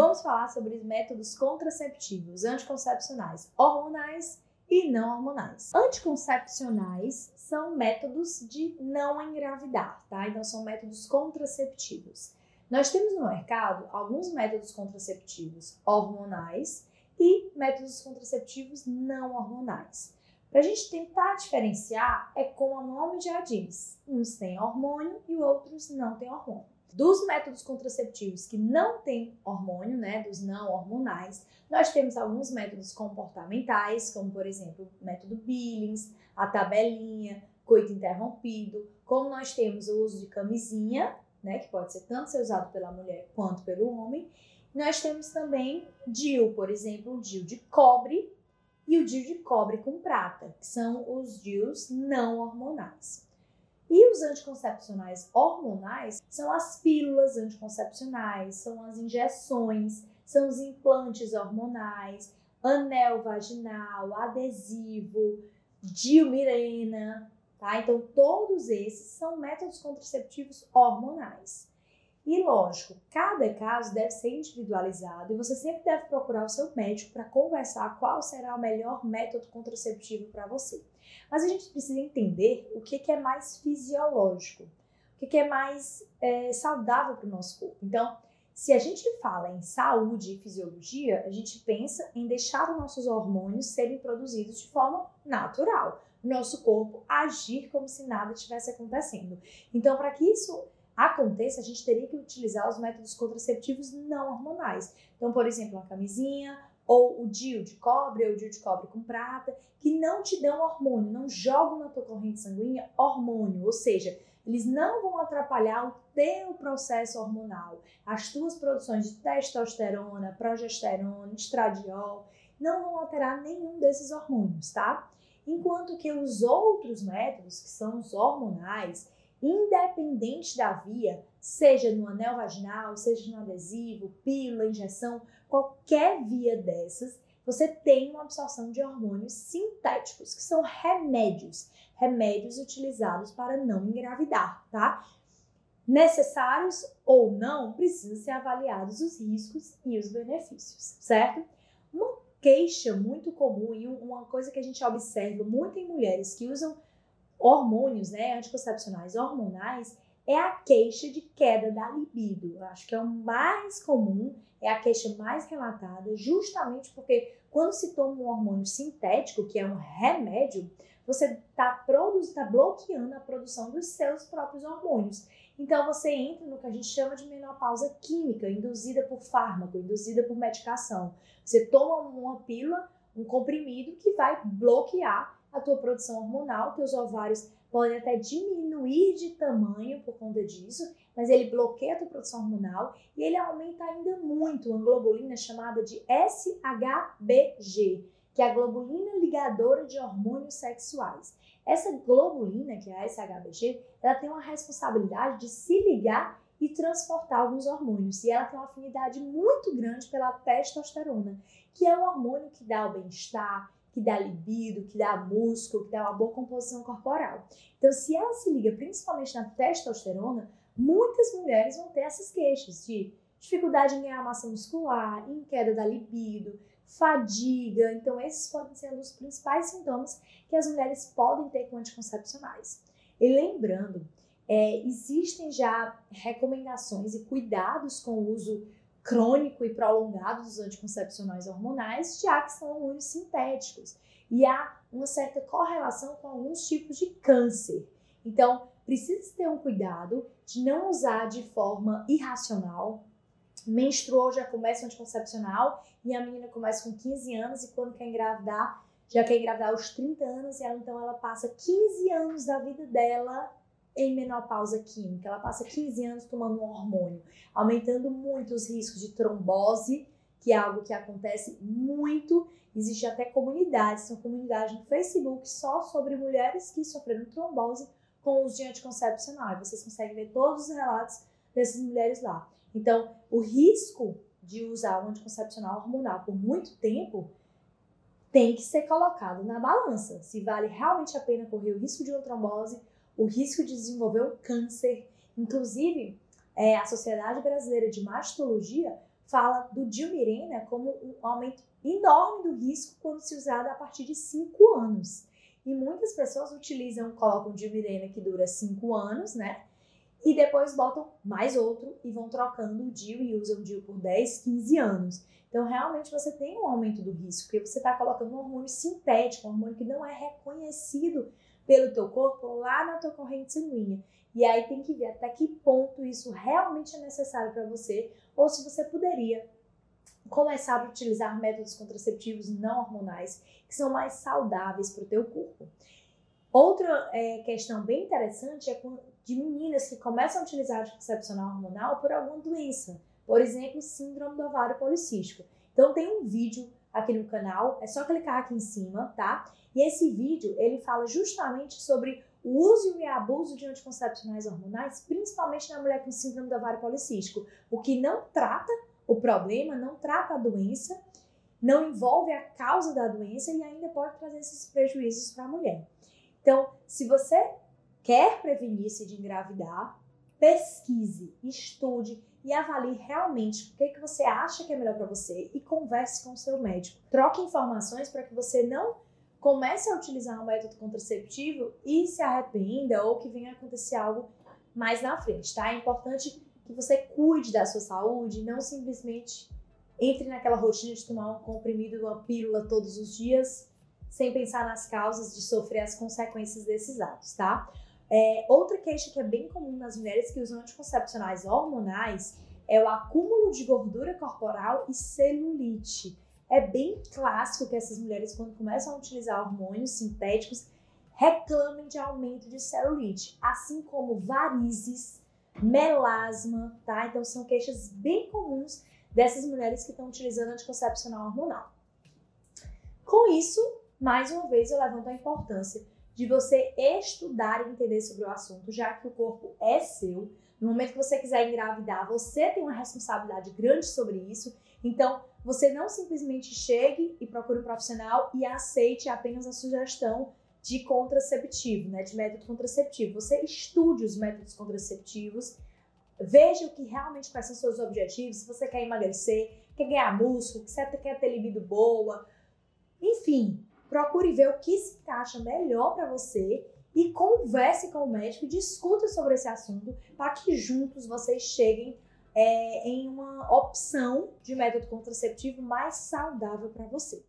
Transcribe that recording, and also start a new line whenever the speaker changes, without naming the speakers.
vamos falar sobre os métodos contraceptivos anticoncepcionais hormonais e não hormonais. Anticoncepcionais são métodos de não engravidar, tá? Então são métodos contraceptivos. Nós temos no mercado alguns métodos contraceptivos hormonais e métodos contraceptivos não hormonais. Para a gente tentar diferenciar, é como o nome já diz: uns têm hormônio e outros não têm hormônio. Dos métodos contraceptivos que não têm hormônio, né, dos não hormonais, nós temos alguns métodos comportamentais, como por exemplo o método Billings, a tabelinha, coito interrompido, como nós temos o uso de camisinha, né, que pode ser tanto ser usado pela mulher quanto pelo homem. Nós temos também DIL, por exemplo, o DIL de cobre e o DIL de cobre com prata, que são os DILs não hormonais. E os anticoncepcionais hormonais são as pílulas anticoncepcionais, são as injeções, são os implantes hormonais, anel vaginal, adesivo, diomirena, tá? Então todos esses são métodos contraceptivos hormonais. E lógico, cada caso deve ser individualizado e você sempre deve procurar o seu médico para conversar qual será o melhor método contraceptivo para você. Mas a gente precisa entender o que, que é mais fisiológico, o que, que é mais é, saudável para o nosso corpo. Então, se a gente fala em saúde e fisiologia, a gente pensa em deixar os nossos hormônios serem produzidos de forma natural. Nosso corpo agir como se nada estivesse acontecendo. Então, para que isso aconteça, a gente teria que utilizar os métodos contraceptivos não hormonais. Então, por exemplo, a camisinha, ou o DIU de cobre, ou o DIU de cobre com prata, que não te dão hormônio, não jogam na tua corrente sanguínea hormônio, ou seja, eles não vão atrapalhar o teu processo hormonal, as tuas produções de testosterona, progesterona, estradiol, não vão alterar nenhum desses hormônios, tá? Enquanto que os outros métodos, que são os hormonais, independente da via, seja no anel vaginal, seja no adesivo, pílula, injeção, qualquer via dessas, você tem uma absorção de hormônios sintéticos, que são remédios, remédios utilizados para não engravidar, tá? Necessários ou não, precisam ser avaliados os riscos e os benefícios, certo? Uma queixa muito comum e uma coisa que a gente observa muito em mulheres que usam hormônios, né, anticoncepcionais hormonais, é a queixa de queda da libido. Eu acho que é o mais comum, é a queixa mais relatada, justamente porque quando se toma um hormônio sintético, que é um remédio, você está tá bloqueando a produção dos seus próprios hormônios. Então você entra no que a gente chama de menopausa química, induzida por fármaco, induzida por medicação. Você toma uma pílula, um comprimido que vai bloquear a tua produção hormonal, teus ovários podem até diminuir de tamanho por conta disso, mas ele bloqueia a tua produção hormonal e ele aumenta ainda muito a globulina chamada de SHBG, que é a globulina ligadora de hormônios sexuais. Essa globulina, que é a SHBG, ela tem uma responsabilidade de se ligar e transportar alguns hormônios. E ela tem uma afinidade muito grande pela testosterona, que é o hormônio que dá o bem-estar, que dá libido, que dá músculo, que dá uma boa composição corporal. Então, se ela se liga principalmente na testosterona, muitas mulheres vão ter essas queixas de dificuldade em ganhar massa muscular, em queda da libido, fadiga. Então, esses podem ser os principais sintomas que as mulheres podem ter com anticoncepcionais. E lembrando, é, existem já recomendações e cuidados com o uso crônico e prolongado dos anticoncepcionais hormonais, já que são hormônios sintéticos. E há uma certa correlação com alguns tipos de câncer. Então, precisa ter um cuidado de não usar de forma irracional. Menstruou, já começa o anticoncepcional e a menina começa com 15 anos e quando quer engravidar, já quer engravidar aos 30 anos e ela, então ela passa 15 anos da vida dela em menopausa química. Ela passa 15 anos tomando um hormônio, aumentando muito os riscos de trombose, que é algo que acontece muito. Existe até comunidades, são comunidades no Facebook só sobre mulheres que sofreram trombose com uso de anticoncepcional. Vocês conseguem ver todos os relatos dessas mulheres lá. Então, o risco de usar um anticoncepcional hormonal por muito tempo tem que ser colocado na balança. Se vale realmente a pena correr o risco de uma trombose o risco de desenvolver um câncer. Inclusive, é, a Sociedade Brasileira de Mastologia fala do Dilmirena como um aumento enorme do risco quando se usado a partir de 5 anos. E muitas pessoas utilizam, colocam Dilmirena que dura 5 anos, né? E depois botam mais outro e vão trocando o DIL e usam o DIL por 10, 15 anos. Então, realmente, você tem um aumento do risco, porque você está colocando um hormônio sintético, um hormônio que não é reconhecido pelo teu corpo lá na tua corrente sanguínea. E aí tem que ver até que ponto isso realmente é necessário para você, ou se você poderia começar a utilizar métodos contraceptivos não hormonais que são mais saudáveis para o teu corpo. Outra é, questão bem interessante é de meninas que começam a utilizar anticoncepcional hormonal por alguma doença, por exemplo, síndrome do ovário policístico. Então tem um vídeo aqui no canal, é só clicar aqui em cima, tá? E esse vídeo, ele fala justamente sobre o uso e abuso de anticoncepcionais hormonais, principalmente na mulher com síndrome do ovário policístico, o que não trata o problema, não trata a doença, não envolve a causa da doença e ainda pode trazer esses prejuízos para a mulher. Então, se você quer prevenir-se de engravidar, pesquise, estude e avalie realmente o que, que você acha que é melhor para você e converse com o seu médico. Troque informações para que você não comece a utilizar um método contraceptivo e se arrependa ou que venha acontecer algo mais na frente, tá? É importante que você cuide da sua saúde, não simplesmente entre naquela rotina de tomar um comprimido, uma pílula todos os dias, sem pensar nas causas de sofrer as consequências desses atos, tá? É, outra queixa que é bem comum nas mulheres que usam anticoncepcionais hormonais é o acúmulo de gordura corporal e celulite. É bem clássico que essas mulheres, quando começam a utilizar hormônios sintéticos, reclamem de aumento de celulite, assim como varizes, melasma, tá? Então são queixas bem comuns dessas mulheres que estão utilizando anticoncepcional hormonal. Com isso, mais uma vez eu levanto a importância de você estudar e entender sobre o assunto, já que o corpo é seu. No momento que você quiser engravidar, você tem uma responsabilidade grande sobre isso. Então, você não simplesmente chegue e procure um profissional e aceite apenas a sugestão de contraceptivo, né, de método contraceptivo. Você estude os métodos contraceptivos, veja o que realmente quais são seus objetivos, se você quer emagrecer, quer ganhar músculo, se você quer ter libido boa, enfim, procure ver o que se encaixa melhor para você e converse com o médico discuta sobre esse assunto para que juntos vocês cheguem é, em uma opção de método contraceptivo mais saudável para você.